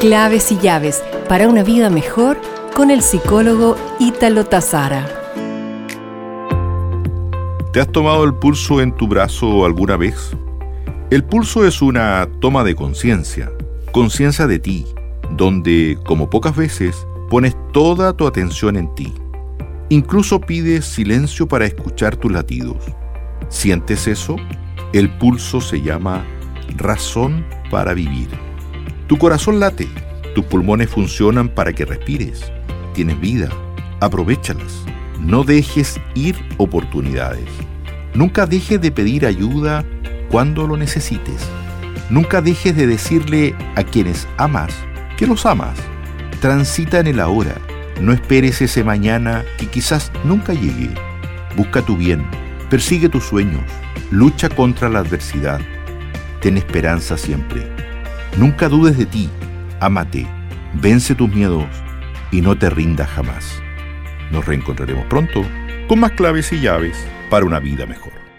Claves y llaves para una vida mejor con el psicólogo Ítalo Tazara. ¿Te has tomado el pulso en tu brazo alguna vez? El pulso es una toma de conciencia, conciencia de ti, donde, como pocas veces, pones toda tu atención en ti. Incluso pides silencio para escuchar tus latidos. ¿Sientes eso? El pulso se llama razón para vivir. Tu corazón late, tus pulmones funcionan para que respires. Tienes vida, aprovechalas. No dejes ir oportunidades. Nunca dejes de pedir ayuda cuando lo necesites. Nunca dejes de decirle a quienes amas que los amas. Transita en el ahora. No esperes ese mañana que quizás nunca llegue. Busca tu bien, persigue tus sueños, lucha contra la adversidad. Ten esperanza siempre. Nunca dudes de ti, ámate, vence tus miedos y no te rindas jamás. Nos reencontraremos pronto con más claves y llaves para una vida mejor.